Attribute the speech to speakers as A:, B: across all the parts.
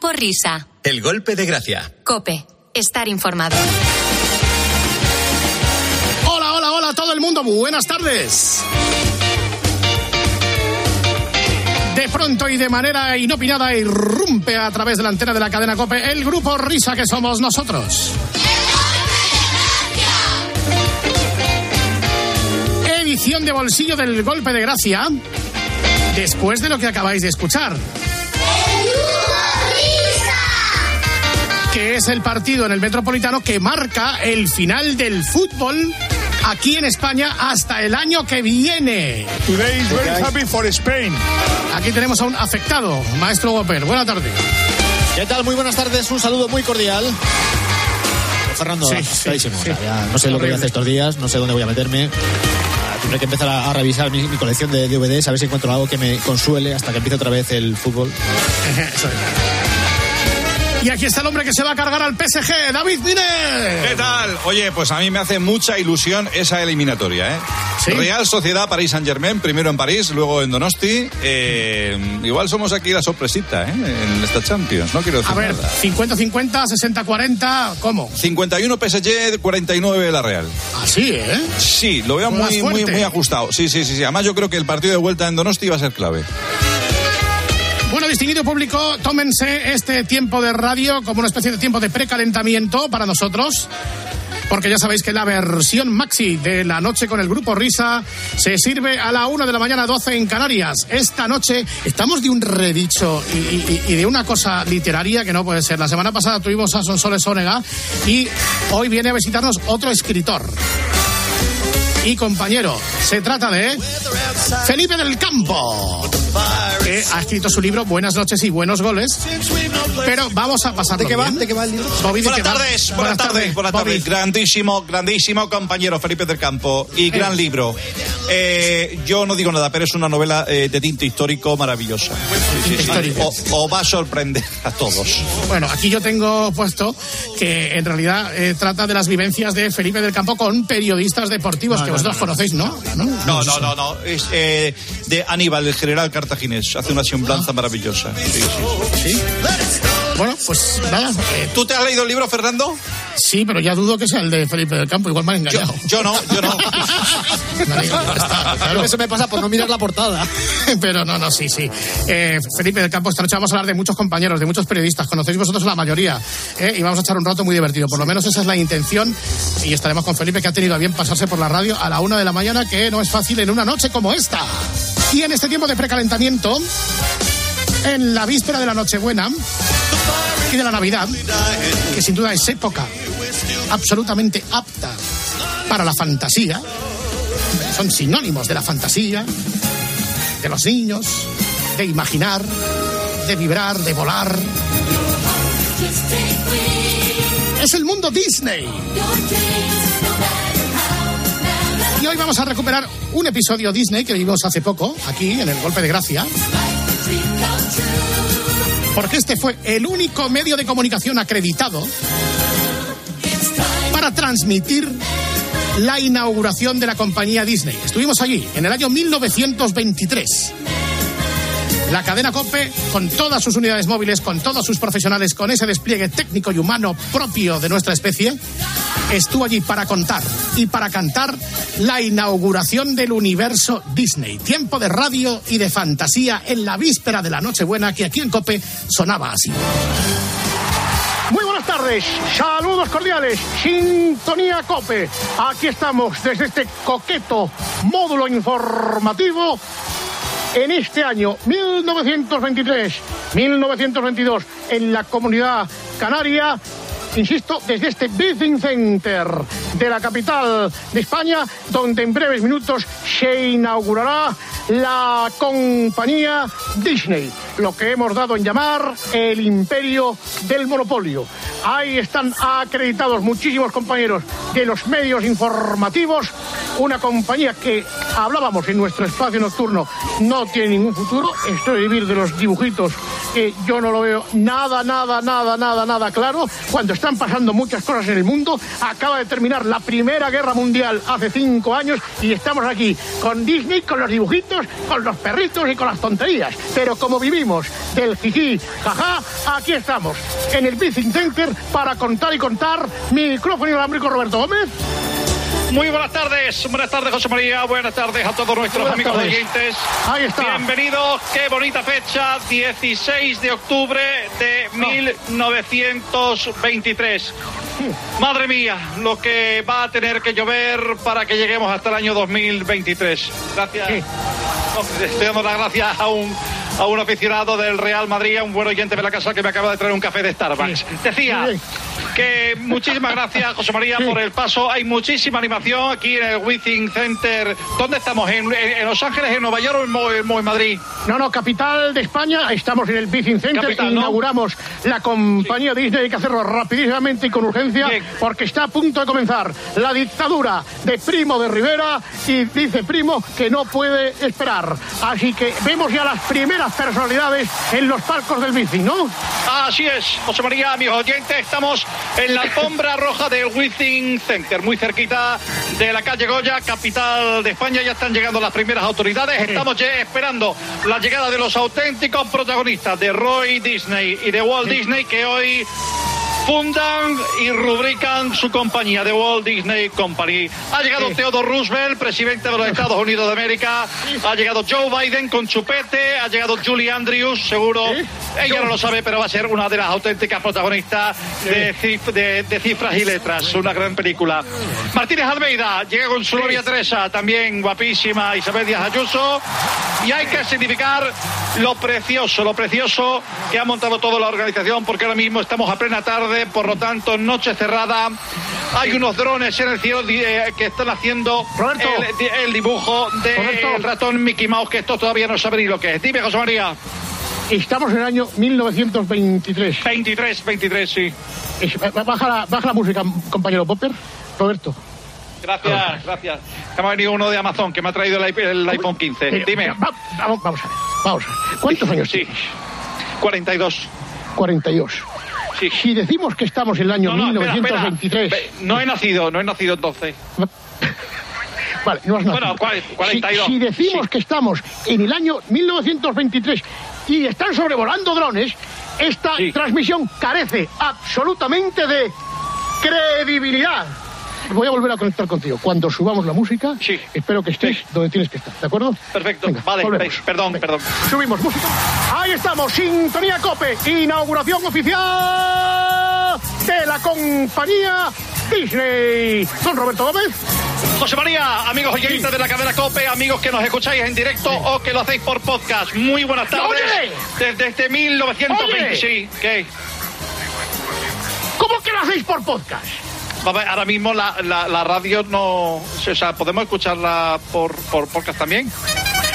A: Por risa.
B: El golpe de gracia.
A: Cope. Estar informado.
C: Hola, hola, hola a todo el mundo. Buenas tardes. De pronto y de manera inopinada irrumpe a través de la antena de la cadena Cope el grupo Risa que somos nosotros. Edición de bolsillo del golpe de gracia. Después de lo que acabáis de escuchar. Que es el partido en el Metropolitano que marca el final del fútbol aquí en España hasta el año que viene.
D: Today is very happy for Spain.
C: Aquí tenemos a un afectado, maestro Wopper. Buenas tardes.
E: ¿Qué tal? Muy buenas tardes, un saludo muy cordial. Fernando,
C: Sí, sí,
E: O sea,
C: sí.
E: ya no sé lo que voy a hacer estos días, no sé dónde voy a meterme. Ah, Tendré que empezar a, a revisar mi, mi colección de DVDs, a ver si encuentro algo que me consuele hasta que empiece otra vez el fútbol.
C: Y aquí está el hombre que se va a cargar al PSG, David
F: ¿Qué
C: Mine.
F: tal? Oye, pues a mí me hace mucha ilusión esa eliminatoria, ¿eh?
C: ¿Sí?
F: Real Sociedad París Saint Germain, primero en París, luego en Donosti. Eh, igual somos aquí la sorpresita, ¿eh? En esta Champions, no quiero decir
C: A ver,
F: nada.
C: 50-50, 60-40, ¿cómo?
F: 51 PSG, 49 la Real.
C: Así, ¿eh?
F: Sí, lo veo muy, muy, muy ajustado. Sí, sí, sí, sí. Además yo creo que el partido de vuelta en Donosti va a ser clave.
C: Bueno, distinguido público, tómense este tiempo de radio como una especie de tiempo de precalentamiento para nosotros. Porque ya sabéis que la versión maxi de la noche con el grupo Risa se sirve a la una de la mañana, 12 en Canarias. Esta noche estamos de un redicho y, y- y de una cosa literaria que no puede ser. La semana pasada tuvimos a Sonsoles Ónega y hoy viene a visitarnos otro escritor y compañero. Se trata de Felipe del Campo, que ha escrito su libro Buenas noches y buenos goles. Pero vamos a pasar.
E: ¿De qué va? ¿De qué va el libro?
C: Bobby, ¿de
F: Buenas tardes, buenas tardes, buenas tardes. Grandísimo, grandísimo compañero Felipe del Campo y gran libro. Eh, yo no digo nada, pero es una novela eh, de tinte histórico maravillosa. Sí, sí, sí.
C: Histórico.
F: O, o va a sorprender a todos.
C: Bueno, aquí yo tengo puesto que en realidad eh, trata de las vivencias de Felipe del Campo con periodistas deportivos que vosotros conocéis, ¿no?
F: No, no, no, no. Es eh, de Aníbal, el general cartaginés. Hace una semblanza maravillosa. Sí, sí.
C: ¿Sí? Bueno, pues nada. eh,
F: ¿Tú te has leído el libro, Fernando?
C: sí, pero ya dudo que sea el de Felipe del Campo. Igual me han
F: Yo,
C: engañado.
F: yo no, yo no.
C: Digo, ya está, claro.
E: Eso me pasa por no mirar la portada.
C: Pero no, no, sí, sí. Eh, Felipe del Campo, esta noche vamos a hablar de muchos compañeros, de muchos periodistas. Conocéis vosotros la mayoría. ¿eh? Y vamos a echar un rato muy divertido. Por lo menos esa es la intención. Y estaremos con Felipe, que ha tenido a bien pasarse por la radio a la una de la mañana, que no es fácil en una noche como esta. Y en este tiempo de precalentamiento, en la víspera de la Nochebuena y de la Navidad, que sin duda es época absolutamente apta para la fantasía, son sinónimos de la fantasía, de los niños, de imaginar, de vibrar, de volar. Es el mundo Disney. Y hoy vamos a recuperar un episodio Disney que vimos hace poco, aquí en el Golpe de Gracia. Porque este fue el único medio de comunicación acreditado para transmitir la inauguración de la compañía Disney. Estuvimos allí en el año 1923. La cadena COPE, con todas sus unidades móviles, con todos sus profesionales, con ese despliegue técnico y humano propio de nuestra especie, estuvo allí para contar y para cantar la inauguración del universo Disney. Tiempo de radio y de fantasía en la víspera de la Nochebuena que aquí en COPE sonaba así. Muy buenas tardes, saludos cordiales, sintonía Cope. Aquí estamos desde este coqueto módulo informativo en este año 1923-1922 en la comunidad canaria. Insisto, desde este Business Center de la capital de España, donde en breves minutos se inaugurará la compañía Disney, lo que hemos dado en llamar el imperio del monopolio. Ahí están acreditados muchísimos compañeros de los medios informativos, una compañía que hablábamos en nuestro espacio nocturno no tiene ningún futuro, esto de vivir de los dibujitos
G: que yo no lo veo nada, nada, nada, nada, nada claro, cuando están pasando muchas cosas en el mundo. Acaba de terminar la Primera Guerra Mundial hace cinco años y estamos aquí con Disney, con los dibujitos, con los perritos y con las tonterías. Pero como vivimos del jiji, jaja, aquí estamos, en el Bicing Center para contar y contar. Micrófono inalámbrico Roberto Gómez.
F: Muy buenas tardes, buenas tardes José María, buenas tardes a todos nuestros
G: Buenas
F: amigos
G: tardes.
F: oyentes.
G: Ahí está.
F: Bienvenidos, qué bonita fecha, 16 de octubre de 1923. Madre mía, lo que va a tener que llover para que lleguemos hasta el año 2023. Gracias.
G: Sí.
F: No, le Estoy dando las gracias a un, a un aficionado del Real Madrid, a un buen oyente de la casa que me acaba de traer un café de Starbucks.
G: Sí.
F: Decía que muchísimas gracias, José María,
G: Sí.
F: por el paso. Hay muchísima animación aquí en el Withing Center. ¿Dónde estamos? ¿En, Los Ángeles, en Nueva York o en, Madrid?
G: No, no, capital de España. Estamos en el Bicing Center.
F: Capital, ¿no?
G: Inauguramos la compañía Disney. Hay que hacerlo rapidísimamente y con urgencia
F: Bien.
G: porque está a punto de comenzar la dictadura de Primo de Rivera y dice Primo que no puede esperar. Así que vemos ya las primeras personalidades en los palcos del Bicing, ¿no?
F: Así es, José María, amigos oyentes, estamos en la alfombra roja del Withing Center, muy cerquita de la calle Goya, capital de España. Ya están llegando las primeras autoridades. Estamos ya esperando la llegada de los auténticos protagonistas de Roy Disney y de Walt Disney que hoy fundan y rubrican su compañía, The Walt Disney Company. Ha llegado. Theodore Roosevelt, presidente de los Estados Unidos de América. Ha llegado Joe Biden con chupete. Ha llegado Julie Andrews, seguro. Ella no lo sabe, pero va a ser una de las auténticas protagonistas de, cif- de- de cifras y letras. Una gran película. Martínez Almeida llega con su novia Teresa, también guapísima, Isabel Díaz Ayuso. Y hay que significar lo precioso, lo precioso que ha montado toda la organización, porque ahora mismo estamos a plena tarde, por lo tanto, noche cerrada. Hay unos drones en el cielo eh, que están haciendo el, di- el dibujo del ratón Mickey Mouse, que esto todavía no sabe ni lo que es. Dime, José María.
G: Estamos en el año 1923.
F: 23, 23, sí.
G: Es- Baja la, baja la música, compañero Popper. Roberto.
F: Gracias, gracias. Que me ha venido uno de Amazon que me ha traído el, iP- el iPhone 15.
G: Eh,
F: Dime.
G: va- vamos, vamos a ver. Vamos a ver. ¿Cuántos años
F: Sí.
G: tienes?
F: 42.
G: 42.
F: Sí.
G: Si decimos que estamos en el año
F: No, no, espera,
G: 1923.
F: espera. Ve, No he nacido, no he nacido entonces.
G: Vale, no has nacido.
F: Bueno, cua- 42.
G: Si, si decimos
F: Sí.
G: que estamos en el año 1923 y están sobrevolando drones, esta
F: Sí.
G: transmisión carece absolutamente de credibilidad. Voy a volver a conectar contigo. Cuando subamos la música,
F: Sí.
G: espero que estés
F: Sí.
G: donde tienes que estar, ¿de acuerdo?
F: Perfecto.
G: Venga,
F: vale,
G: volvemos.
F: perdón,
G: Venga.
F: perdón.
G: Subimos música. Ahí estamos, Sintonía Cope, inauguración oficial de la compañía Disney. Don Roberto Gómez.
F: José María, amigos oyentes de la cadena COPE, amigos que nos escucháis en directo o que lo hacéis por podcast. Muy buenas tardes.
G: Oye.
F: Desde este 1920.
G: Oye.
F: Sí, ¿qué?
G: ¿Cómo que lo hacéis por podcast?
F: Vamos, ahora mismo la, la, la radio no. O sea, ¿podemos escucharla por, por podcast también?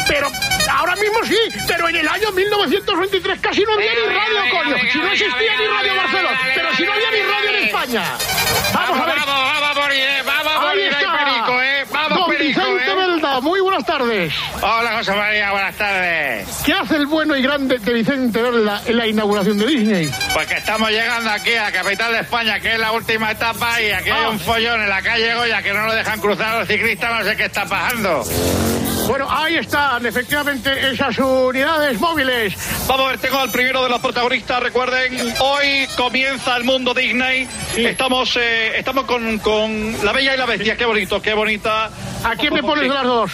G: Pero ahora mismo sí, pero en el año 1923 casi no había ni radio, coño. Si no existía ni Radio Barcelona, pero si no había ni radio en. España. Vamos a ver.
F: vamos a morir, eh, vamos a
G: Ahí
F: morir ahí,
G: está.
F: Perico, eh. Vamos,
G: Muy buenas tardes.
F: Hola, José María, buenas tardes.
G: ¿Qué hace el bueno y grande de Vicente en la inauguración de Disney?
F: Pues que estamos llegando aquí a la capital de España, que es la última etapa, y aquí hay
G: Ah.
F: un follón en la calle Goya que no lo dejan cruzar los ciclistas, no sé qué está pasando.
G: Bueno, ahí están, efectivamente, esas unidades móviles.
F: Vamos a ver, tengo al primero de los protagonistas, recuerden, hoy comienza el mundo Disney.
G: Sí.
F: Estamos eh, estamos con, con La Bella y la Bestia, qué bonito, qué bonita.
G: ¿A quién me pones de las dos?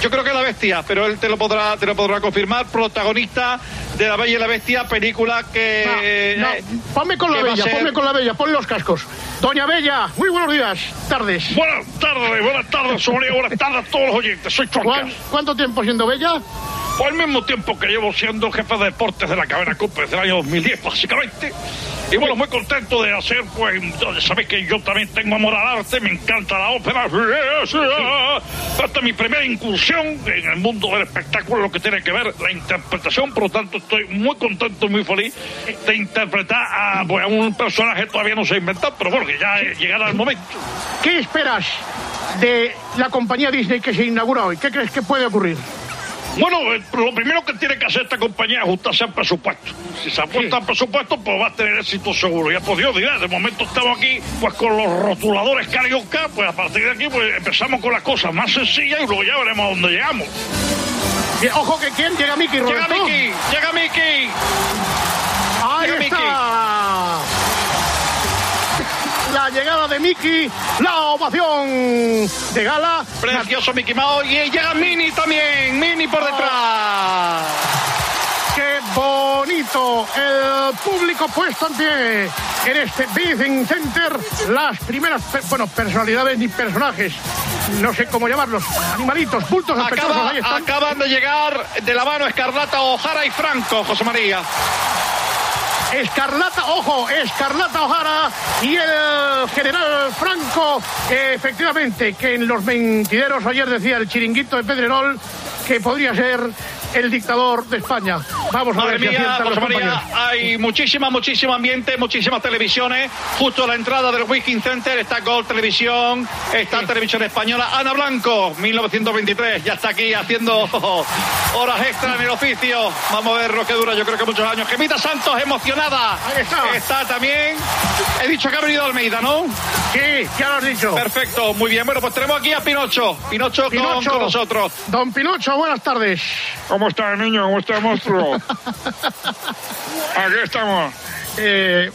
F: Yo creo que la bestia, pero él te lo podrá, te lo podrá confirmar. Protagonista de La Bella y la Bestia, película que.
G: No, no,
F: eh,
G: ponme con la bella,
F: ser-
G: ponme con la bella, ponle los cascos. Doña Bella, muy buenos días, tardes.
H: Buenas tardes, buenas tardes, Sonia, buenas tardes a todos los oyentes. Soy
G: ¿Cuán-
H: Chonca.
G: ¿Cuánto tiempo siendo bella?
H: El mismo tiempo que llevo siendo jefe de deportes de la cadena COPE desde el año 2010, básicamente. Y bueno, muy contento de hacer, pues, sabéis que yo también tengo amor al arte, me encanta la ópera. Esta es mi primera incursión en el mundo del espectáculo, lo que tiene que ver la interpretación, por lo tanto estoy muy contento, muy feliz de interpretar a, pues, a un personaje que todavía no se ha inventado, pero bueno, que ya llegará el momento.
G: ¿Qué esperas de la compañía Disney que se inaugura hoy? ¿Qué crees que puede ocurrir?
H: Bueno, lo primero que tiene que hacer esta compañía es ajustarse al presupuesto. Si se ajusta al presupuesto, pues va a tener éxito seguro. Ya por Dios dirá, de momento estamos aquí pues con los rotuladores carioca, pues a partir de aquí pues empezamos con las cosas más sencillas y luego ya veremos a dónde llegamos.
G: Ojo que quién llega
F: Llega
G: Roberto.
F: Miki, llega Miki.
G: Ahí
F: Llega
G: está. La llegada de Miki, la ovación de gala.
F: Precioso Mickey Mouse. Y llega Mini también. Mini por detrás.
G: ¡Qué bonito! El público puesto en pie en este Business Center. Las primeras, bueno, personalidades ni personajes, no sé cómo llamarlos, animalitos, bultos
F: Acaba-
G: ahí están.
F: acaban de llegar de la mano Escarlata Ojara y Franco, José María.
G: Escarlata, ojo, Escarlata O'Hara y el general Franco, efectivamente, que en los mentideros ayer decía el chiringuito de Pedrerol que podría ser el dictador de España. Vamos a
F: Madre
G: ver
F: mía, José María, hay muchísima, muchísimo ambiente, muchísimas televisiones. Justo a la entrada del Wiking Center está Gold Televisión, está Televisión Española. Ana Blanco, 1923, ya está aquí haciendo horas extra en el oficio. Vamos a ver lo que dura, yo creo que muchos años. Gemita Santos, emocionada.
G: Ahí está.
F: Está también. He dicho que ha venido Almeida, ¿no?
G: Sí, ya lo has dicho.
F: Perfecto, muy bien. Bueno, pues tenemos aquí a Pinocho. Pinocho, con-
G: Pinocho.
F: con nosotros.
G: Don Pinocho, buenas tardes.
H: ¿Cómo está el niño? ¿Cómo está el monstruo? Aquí estamos.
G: Eh,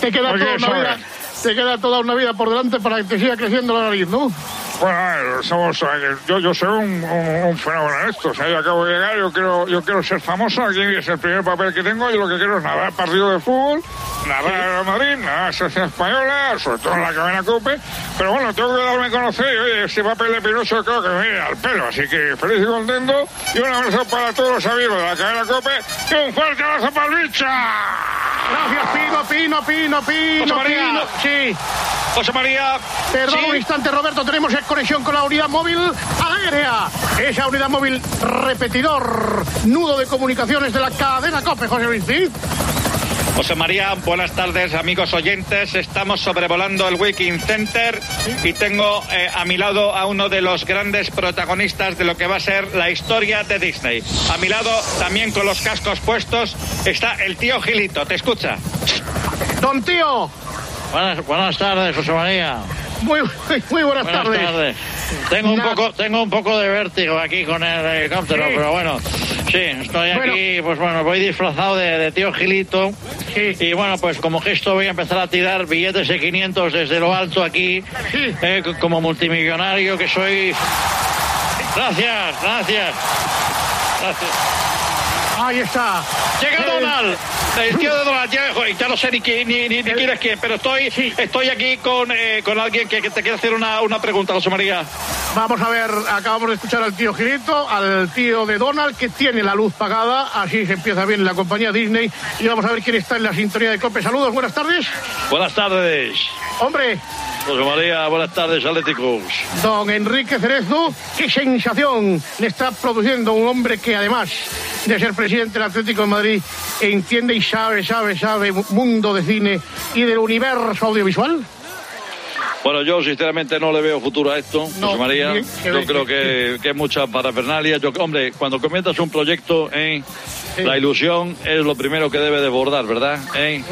G: te queda toda una vida. Te queda toda una vida por delante para que te siga creciendo la nariz, ¿no?
H: Bueno, somos, yo, yo soy un, un- fenómeno en esto. O sea, yo acabo de llegar, yo quiero, yo quiero ser famoso. Aquí es el primer papel que tengo. Y lo que quiero es narrar partido de fútbol, narrar a Madrid, narrar a selección española, sobre todo en la cadena Cope. Pero bueno, tengo que darme a conocer. Y oye, este papel de Pinocho creo que me viene al pelo. Así que feliz y contento. Y un abrazo para todos los amigos de la cadena Cope. Y un fuerte abrazo para el bicha.
G: Gracias, Pino, Pino, Pino, Pino,
F: José María.
G: Pino. Sí.
F: José María.
G: Perdón
F: sí.
G: un instante, Roberto. Tenemos en conexión con la unidad móvil aérea. Esa unidad móvil repetidor, nudo de comunicaciones de la cadena COPE, José Luis. ¿sí?
F: José María, buenas tardes amigos oyentes. Estamos sobrevolando el Wiking Center y tengo eh, a mi lado a uno de los grandes protagonistas de lo que va a ser la historia de Disney. A mi lado, también con los cascos puestos, está el tío Gilito. ¿Te escucha?
G: Don Tío,
I: Buenas, buenas tardes, José María.
G: muy, muy buenas,
I: Buenas
G: tardes.
I: tardes. Tengo un poco, tengo un poco de vértigo aquí con el helicóptero,
G: Sí.
I: pero bueno, sí, estoy aquí, pues bueno, voy disfrazado de, de tío Gilito.
G: Sí.
I: Y bueno, pues como gesto voy a empezar a tirar billetes de 500 desde lo alto aquí,
G: Sí.
I: eh, como multimillonario que soy. Gracias, gracias. Gracias.
G: Ahí está.
F: Llega Donald, el tío de Donald, ya, joder, ya no sé ni, qui- ni, ni, ni quién es quién, pero estoy, estoy aquí con, eh, con alguien que, que te quiere hacer una, una pregunta, José María.
G: Vamos a ver, acabamos de escuchar al tío Gilito, al tío de Donald, que tiene la luz pagada, así se empieza bien la compañía Disney, y vamos a ver quién está en la sintonía de COPE. Saludos, buenas tardes.
I: Buenas tardes,
G: Hombre,
I: José María, buenas tardes, Atléticos.
G: don Enrique Cerezo, qué sensación le está produciendo un hombre que además de ser presidente del Atlético de Madrid, entiende y sabe, sabe, sabe mundo de cine y del universo audiovisual.
J: Bueno, yo sinceramente no le veo futuro a esto,
G: No,
J: José María.
G: bien,
J: yo
G: bien,
J: creo que, que es mucha parafernalia. Yo, hombre, cuando comienzas un proyecto, ¿eh?
G: Sí.
J: la ilusión es lo primero que debe desbordar, ¿verdad? ¿Eh?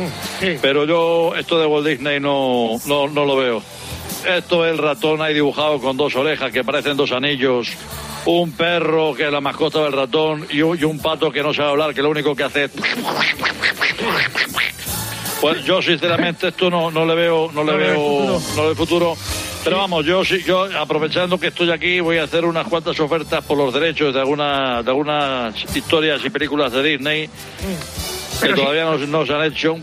G: Sí.
J: Pero yo esto de Walt Disney no, no, no lo veo. Esto es el ratón ahí dibujado con dos orejas que parecen dos anillos. Un perro que es la mascota del ratón y un, y un pato que no sabe hablar, que lo único que hace es... Pues yo sinceramente esto no, no le veo, no le
G: No
J: veo, no
G: futuro.
J: le veo futuro. Pero vamos, yo sí, yo aprovechando que estoy aquí voy a hacer unas cuantas ofertas por los derechos de alguna, de algunas historias y películas de Disney que
G: Pero sí.
J: todavía no, no se han hecho.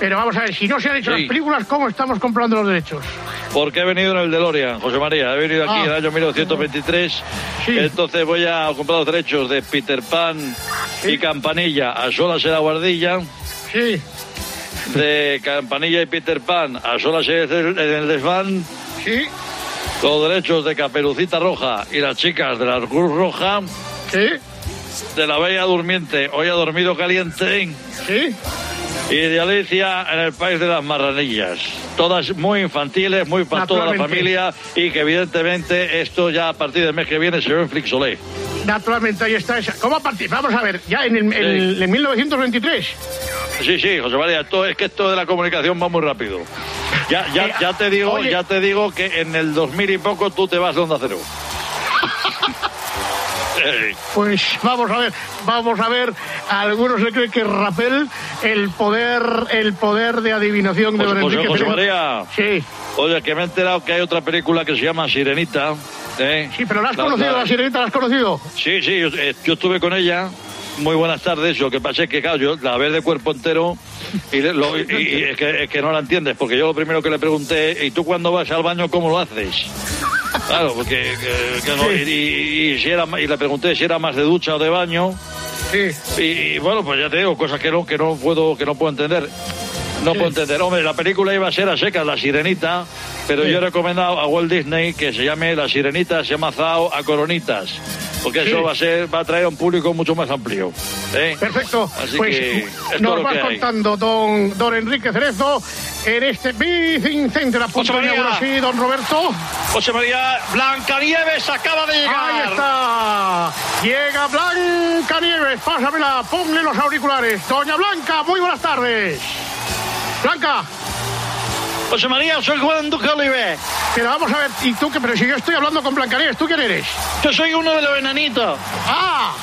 G: Pero vamos a ver, si no se han hecho
J: Sí.
G: las películas, ¿cómo estamos comprando los derechos?
J: Porque he venido en el DeLorean, José María. He venido aquí
G: Ah.
J: en el año 1923.
G: Sí.
J: Entonces voy a comprar los derechos de Peter Pan y Campanilla a solas en la guardilla.
G: Sí,
J: De Campanilla y Peter Pan a solas en el, en el desván.
G: sí,
J: Los derechos de Caperucita Roja y las chicas de la Cruz Roja.
G: sí,
J: De la Bella Durmiente, hoy ha dormido caliente.
G: sí.
J: Y de Alicia en el País de las Marranillas. Todas muy infantiles, muy para toda la familia y que evidentemente esto ya a partir del mes que viene se ve en Flixolé.
G: Naturalmente, ahí está esa. ¿Cómo participamos? Vamos a ver, ya en, el, en, en 1923.
J: Sí, sí, José María, esto, es que esto de la comunicación va muy rápido. Ya, ya,
G: Eh,
J: ya te digo,
G: oye.
J: ya te digo que en el 2000 y poco tú te vas de Onda Cero.
G: Pues vamos a ver, vamos a ver. A algunos le creen que Rapel, el poder, el poder de adivinación de
J: José, José-. María,
G: Sí,
J: oye, que me he enterado que hay otra película que se llama Sirenita. ¿eh?
G: sí, pero la has conocido, la sirenita la has conocido.
J: Sí, sí, yo, eh, yo estuve con ella. Muy buenas tardes. Lo que pasa es que, claro, yo la veo de cuerpo entero y, lo- y- y es, que, es que no la entiendes, porque yo lo primero que le pregunté, ¿y tú cuando vas al baño cómo lo haces? Claro, porque que- que no- y, y- y si era, y le pregunté si era más de ducha o de baño.
G: Sí.
J: Y, y, bueno, pues ya te digo, cosas que no, que no puedo, que no puedo entender. No puedo entender. Hombre, la película iba a ser a secas, La Sirenita, pero yo he recomendado a Walt Disney que se llame La Sirenita, se llama Zao a Coronitas. Porque eso va a ser, va a atraer a un público mucho más amplio. ¿eh?
G: Perfecto.
J: Así
G: pues
J: que
G: nos va
J: que
G: contando don, don Enrique Cerezo en este Big Center a punto
F: José
G: de
F: María.
G: Sí, don Roberto.
F: José María Blancanieves acaba de llegar.
G: Ahí está. Llega Blanca Nieves. Pásamela, ponle los auriculares. Doña Blanca, muy buenas tardes. Blanca,
I: José María, soy Juan Duque Oliver.
G: pero vamos a ver, ¿y tú qué? Pero si yo estoy hablando con Blancanieves, ¿tú quién eres?
I: Yo soy uno de los enanitos.
G: ¡Ah!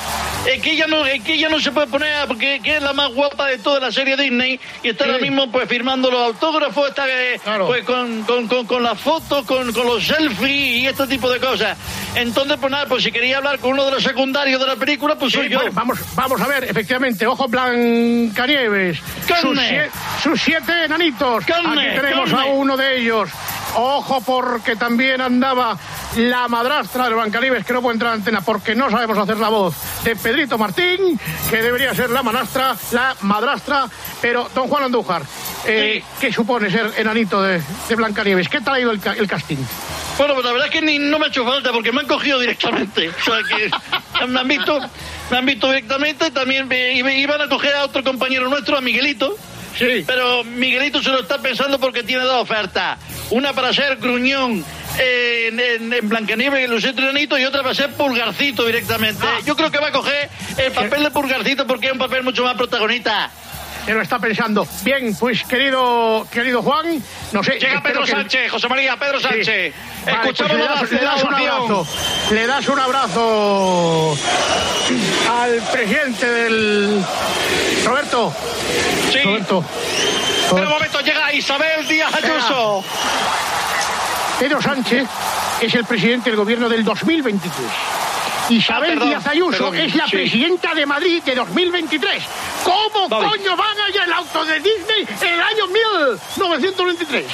I: Es que ella no, es que ella no se puede poner porque que es la más guapa de toda la serie Disney y está ahora mismo pues firmando los autógrafos, está eh,
G: Claro.
I: pues con, con, con, con las fotos, con, con los selfies y este tipo de cosas. Entonces, pues nada, pues si quería hablar con uno de los secundarios de la película, pues soy
G: Sí,
I: yo.
G: bueno, vamos, vamos a ver, efectivamente, ojo Blancanieves. Sus, sie- sus siete enanitos.
I: Carne,
G: Aquí tenemos
I: carne.
G: a uno de ellos. Ojo porque también andaba la madrastra de Blancanieves, que no puede entrar a antena porque no sabemos hacer la voz de Pedrito Martín, que debería ser la manastra, la madrastra, pero don Juan Andújar, eh, ¿qué supone ser enanito de, de Blancanieves? ¿Qué tal ha ido el, ca- el casting?
I: Bueno, pues la verdad es que ni, no me ha hecho falta porque me han cogido directamente. O sea que me han visto, me han visto directamente. También me- iba- iban a coger a otro compañero nuestro, a Miguelito.
G: Sí.
I: Pero Miguelito se lo está pensando porque tiene dos ofertas. Una para ser gruñón en, en, en Blancanieves y los siete enanitos y otra para ser pulgarcito directamente.
G: Ah.
I: Yo creo que va a coger el papel de pulgarcito porque es un papel mucho más protagonista.
G: Se lo está pensando. Bien, pues querido, querido Juan, no sé.
F: Llega Pedro
G: que-
F: Sánchez, José María, Pedro
G: Sí.
F: Sánchez.
G: Vale,
F: Escuchamos
G: pues le
F: la,
G: le das un abrazo. Le das un abrazo al presidente del. Roberto.
F: Sí.
G: Roberto.
F: Pero un momento, llega Isabel Díaz Ayuso.
G: Pedro Sánchez es el presidente del gobierno del 2023. Isabel
F: Ah, perdón,
G: Díaz Ayuso
F: perdón,
G: es la
F: sí.
G: presidenta de Madrid de 2023. ¿Cómo coño van a ir al auto de Disney en el año 1923?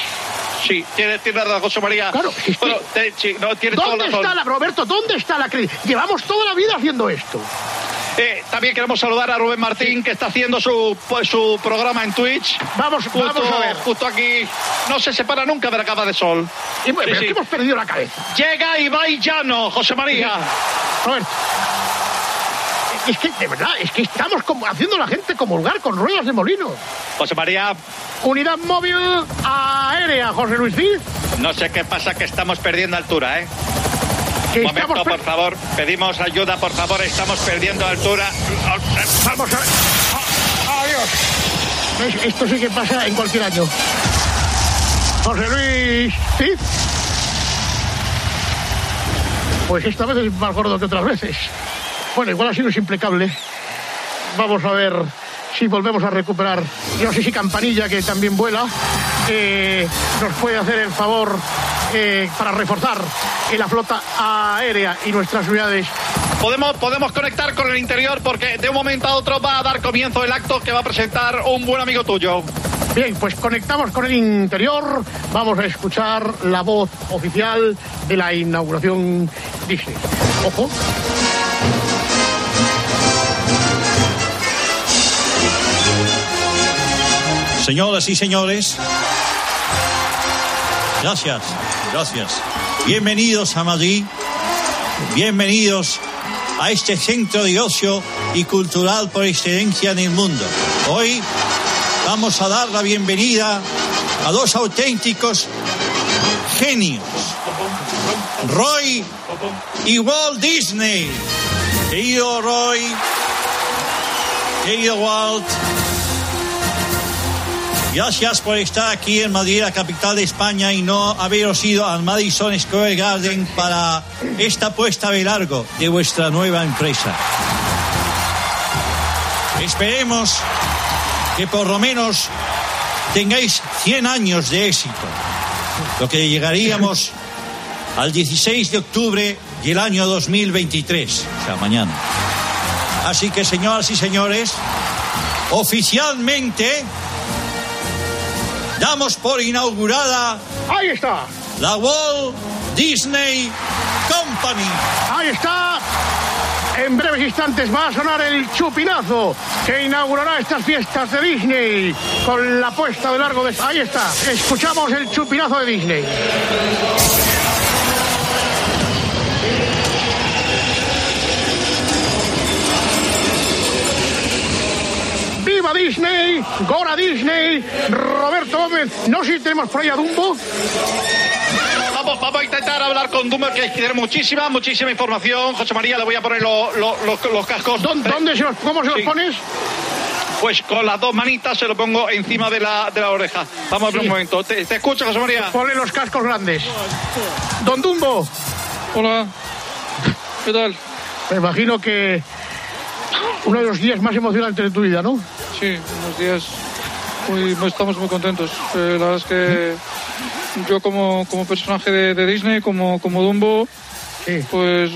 F: Sí, tiene, tiene razón, José María.
G: Claro, que-
F: Bueno, te- sí, no, tiene toda
G: ¿Dónde
F: razón.
G: está la, Roberto, dónde está la credibilidad? Llevamos toda la vida haciendo esto.
F: Eh, también queremos saludar a Rubén Martín, que está haciendo su, pues, su programa en Twitch.
G: Vamos,
F: Justo,
G: vamos a ver.
F: justo aquí. No se separa nunca de la capa de sol.
G: Y bueno,
F: Sí, sí.
G: que hemos perdido la cabeza.
F: Llega Ibai Llano, José María.
G: Roberto. Es que, de verdad, es que estamos como haciendo a la gente comulgar con ruedas de molino.
F: José María,
G: Unidad móvil aérea, José Luis Cid.
F: no sé qué pasa, que estamos perdiendo altura, ¿eh? Un momento, por favor. Pedimos ayuda, por favor. Estamos perdiendo altura.
G: Vamos a ver. Ah, Adiós. Esto sí que pasa en cualquier año. José Luis Cid. Pues esta vez es más gordo que otras veces. Bueno, igual así no es impecable. Vamos a ver si volvemos a recuperar. No sé si Campanilla, que también vuela, eh, nos puede hacer el favor eh, para reforzar en la flota aérea y nuestras unidades
F: Podemos, podemos conectar con el interior porque de un momento a otro va a dar comienzo el acto que va a presentar un buen amigo tuyo.
G: Bien, pues conectamos con el interior. Vamos a escuchar la voz oficial de la inauguración Disney. Ojo.
K: Señoras y señores, gracias, gracias. Bienvenidos a Madrid, bienvenidos a este centro de ocio y cultural por excelencia en el mundo. Hoy vamos a dar la bienvenida a dos auténticos genios, Roy y Walt Disney.
J: Querido Roy, querido Walt, gracias por estar aquí en Madrid, la capital de España, y no haberos ido al Madison Square Garden para esta puesta de largo de vuestra nueva empresa. Esperemos que por lo menos tengáis 100 años de éxito, lo que llegaríamos al 16 de octubre del año 2023, o sea, mañana. Así que, señoras y señores, oficialmente damos por inaugurada
G: Ahí está.
J: la Walt Disney Company.
G: Ahí está. En breves instantes va a sonar el chupinazo que inaugurará estas fiestas de Disney con la puesta de largo de... Ahí está. Escuchamos el chupinazo de Disney. Disney! ¡Gora Disney! Roberto Gómez. No sé si tenemos por ahí a Dumbo.
F: Vamos, vamos a intentar hablar con Dummer, que tiene muchísima, muchísima información. José María, le voy a poner lo- lo- los, los cascos.
G: ¿Dónde, dónde se los, ¿Cómo se los
F: Sí.
G: pones?
F: Pues con las dos manitas se lo pongo encima de la, de la oreja. Vamos a ver
G: Sí.
F: un momento. ¿Te, te escucho, José María?
G: Ponle los cascos grandes. Don Dumbo.
L: Hola. ¿Qué tal?
G: Me imagino que uno de los días más emocionantes de tu vida, ¿no?
L: Sí, unos días muy, muy- estamos muy contentos. Eh, la verdad es que yo como, como personaje de, de Disney, como, como Dumbo,
G: Sí.
L: pues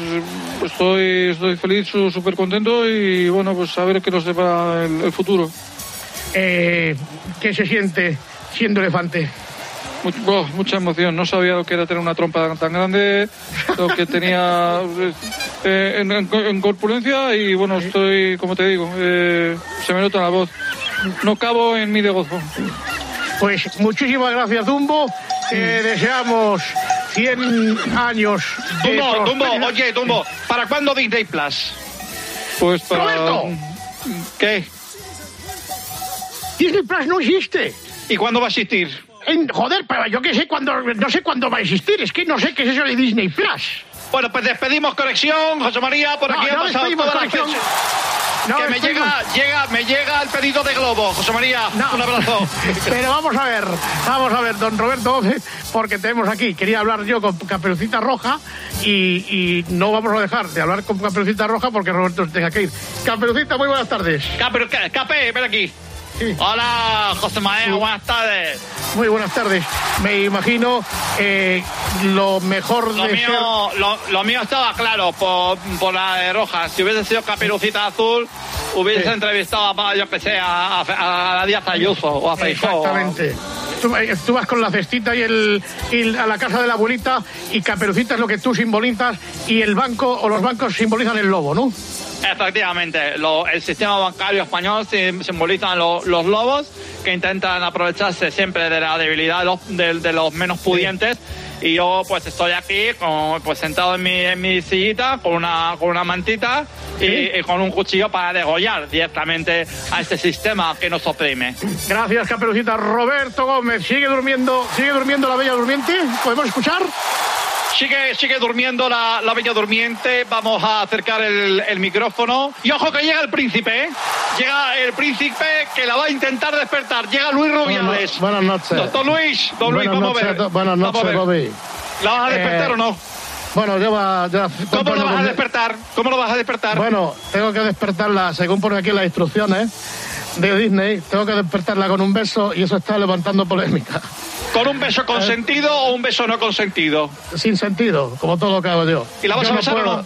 L: estoy, estoy feliz, súper contento y bueno, pues a ver qué nos depara el, el futuro.
G: Eh, ¿Qué se siente siendo elefante?
L: Much- oh, mucha emoción. No sabía lo que era tener una trompa tan grande, lo que tenía eh, en, en- en corpulencia y bueno, estoy, como te digo, eh, se me nota la voz. No cabo en mi de gozo.
G: Pues muchísimas gracias, Dumbo. Te deseamos 100 años de
F: Dumbo, Dumbo, oye, Dumbo, ¿para cuándo Disney Plus?
L: Pues para...
G: ¡Roberto!
F: ¿Qué?
G: Disney Plus no existe.
F: ¿Y cuándo va a existir?
G: En- joder, pero yo que sé cuándo, no sé cuándo va a existir. Es que no sé qué es eso de Disney Plus.
F: Bueno, pues despedimos conexión, José María, por
G: No,
F: aquí
G: no
F: han pasado
G: conexión. No,
F: que me
G: despedimos.
F: llega, llega, me llega el pedido de globo, José María.
G: No.
F: Un abrazo.
G: Pero vamos a ver, vamos a ver, don Roberto porque tenemos aquí, quería hablar yo con Caperucita Roja y, y no vamos a dejar de hablar con Caperucita Roja porque Roberto se tenga que ir. Caperucita, muy buenas tardes.
F: Cape, Ca- Cape, ven aquí.
G: Sí.
F: Hola, José María, buenas tardes.
G: Muy buenas tardes. Me imagino eh, lo mejor
F: Lo
G: de ser...
F: lo, lo mío estaba claro por, por la de roja. Si hubiese sido caperucita azul, hubiese
G: Sí.
F: entrevistado a, yo que sé, a, a, a Díaz Ayuso o a Feijóo.
G: Exactamente. Tú, eh, tú vas con la cestita y, el, y a la casa de la abuelita y Caperucita es lo que tú simbolizas y el banco o los bancos simbolizan el lobo, ¿no?
F: Efectivamente, lo- el sistema bancario español sim- simboliza lo- los lobos que intentan aprovecharse siempre de la debilidad de los, de- de los menos pudientes. Y yo pues estoy aquí con- pues sentado en mi, en mi sillita con una, con una mantita y,
G: Sí.
F: y con un cuchillo para degollar directamente a este sistema que nos oprime.
G: Gracias, Caperucita. Roberto Gómez, ¿sigue durmiendo, sigue durmiendo la bella durmiente? ¿Podemos escuchar?
F: Sigue, sigue durmiendo la, la bella durmiente. Vamos a acercar el, el micrófono. Y ojo que llega el príncipe, ¿eh? Llega el príncipe que la va a intentar despertar. Llega Luis Rubiales.
G: Buenas noches.
F: Doctor Luis, don Luis,
G: Buenas
F: vamos
G: noches,
F: a ver.
G: buenas
F: Vamos a
G: noches,
F: ver.
G: Bobby.
F: ¿La vas a despertar
G: Eh,
F: o no?
G: Bueno, yo va... ya-
F: ¿Cómo lo vas a despertar? ¿Cómo lo vas a despertar?
G: Bueno, tengo que despertarla, según pone aquí las instrucciones de Disney, tengo que despertarla con un beso y eso está levantando polémica.
F: ¿Con un beso consentido o un beso no consentido?
G: Sin sentido, como todo lo que hago yo.
F: ¿Y la vas
G: Yo
F: a besar o
G: puedo-
F: no?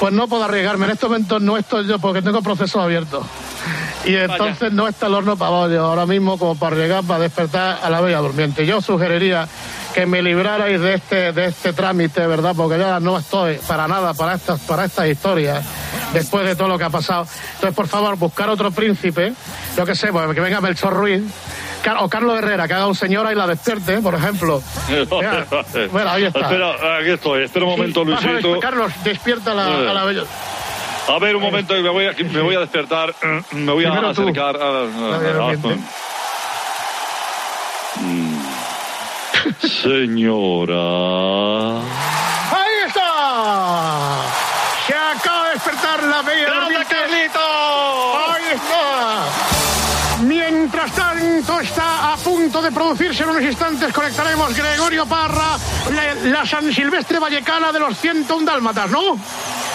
G: Pues no puedo arriesgarme. En estos momentos no estoy yo porque tengo proceso abierto. Y entonces no está el horno para bollo ahora mismo como para arriesgar, para despertar a la bella durmiente. Yo sugeriría que me librarais de este, de este trámite, ¿verdad? Porque ya no estoy para nada para estas, para estas historias, después de todo lo que ha pasado. Entonces, por favor, buscar otro príncipe, yo qué sé, pues, que venga Melchor Ruiz, o Carlos Herrera, que haga un señora y la despierte, por ejemplo. Mira, bueno, ahí está.
M: Espera, aquí estoy. Espera un momento,
G: Sí,
M: Luisito.
G: Carlos, despierta la, a la bella.
M: A ver, un momento, me voy a, me voy a despertar. Me voy a
G: Primero tú.
M: acercar. a- a- a- señora.
G: ¡Ahí está! Se acaba de despertar la bella ¡Grande Carlito! ¡Ahí está!
N: Mientras tanto está a punto de producirse en unos instantes conectaremos Gregorio Parra, la, la San Silvestre Vallecana de los 101 Dálmatas, ¿no?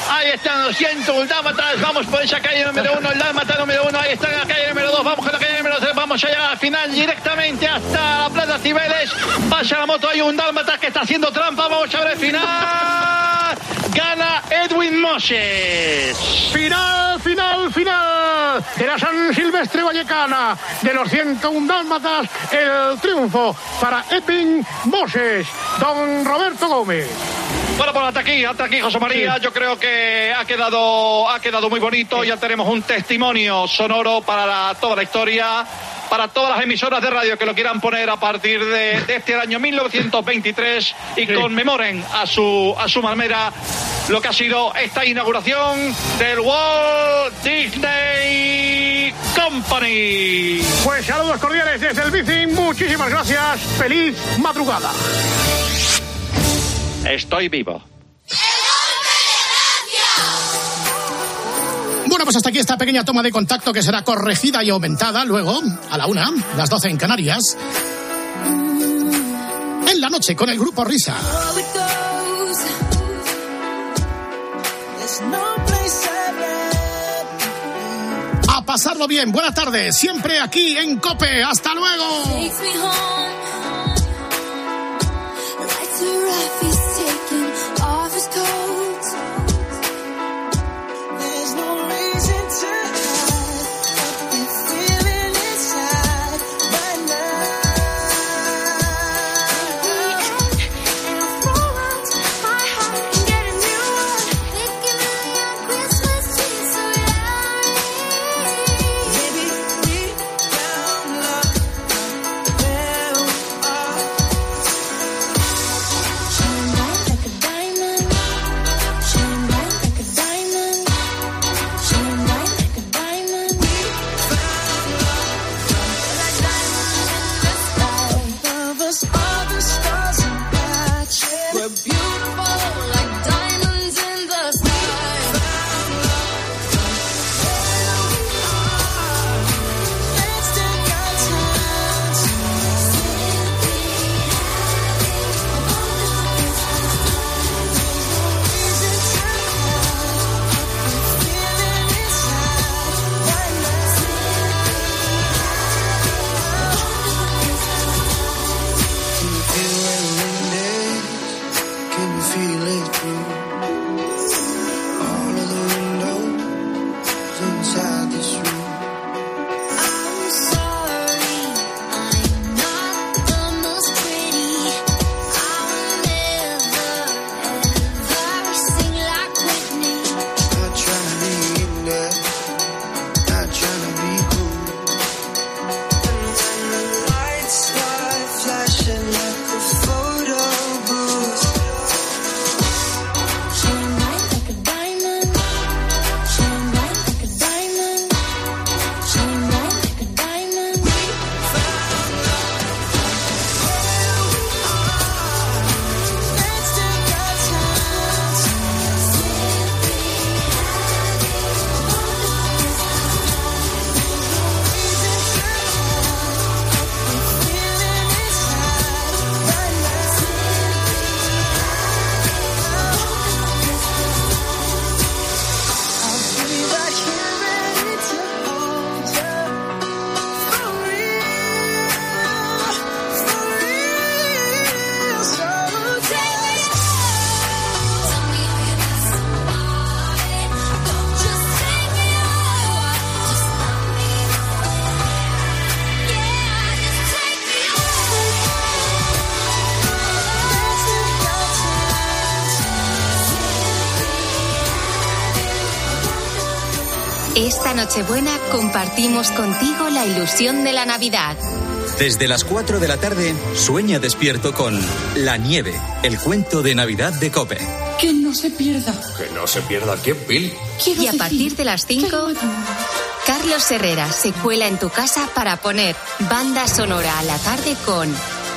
G: Ahí están los 101 dálmatas. Vamos por esa calle número uno, el dálmata número uno. Ahí está la calle número dos. Vamos con la calle número tres. Vamos a llegar al final directamente hasta la Plaza Cibeles. Pasa la moto. Hay un dálmata que está haciendo trampa. Vamos a ver final. Gana Edwin Moses.
N: Final, final, final de la San Silvestre Vallecana de los 101 Dálmatas. El triunfo para Edwin Moses. Don Roberto Gómez.
F: Bueno, pues hasta aquí, hasta aquí, José María. Yo creo que ha quedado, ha quedado muy bonito. Ya tenemos un testimonio sonoro para la- toda la historia, para todas las emisoras de radio que lo quieran poner a partir de, de este año 1923 y conmemoren a su, a su manera lo que ha sido esta inauguración del Walt Disney Company.
N: Pues saludos cordiales desde el Bici. Muchísimas gracias. Feliz madrugada.
F: Estoy vivo.
N: Bueno, pues hasta aquí esta pequeña toma de contacto que será corregida y aumentada luego, a la una, las 12 en Canarias. En la noche con el grupo Risa. A pasarlo bien. Buenas tardes. Siempre aquí en Cope. Hasta luego.
A: Esta Nochebuena compartimos contigo la ilusión de la Navidad.
B: Desde las 4 de la tarde, sueña despierto con La Nieve, el cuento de Navidad de Cope.
O: Que no se pierda.
P: Que no se pierda quién, Bill.
O: Quiero
A: y a partir de las 5, Carlos Herrera se cuela en tu casa para poner banda sonora a la tarde con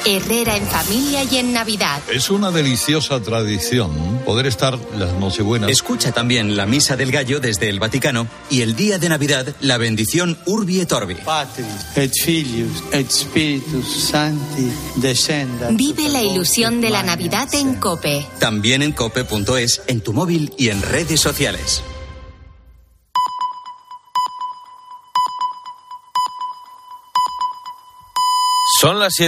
A: Herrera en familia y en Navidad.
Q: Es una deliciosa tradición poder estar las Nochebuenas.
B: Escucha también la Misa del Gallo desde el Vaticano y el día de Navidad la bendición Urbi et Orbi.
R: Patris et Filius et Spiritus Sancti descenda.
A: Vive la ilusión de la Navidad en Cope.
B: También en cope.es, en tu móvil y en redes sociales.
S: Son las 7.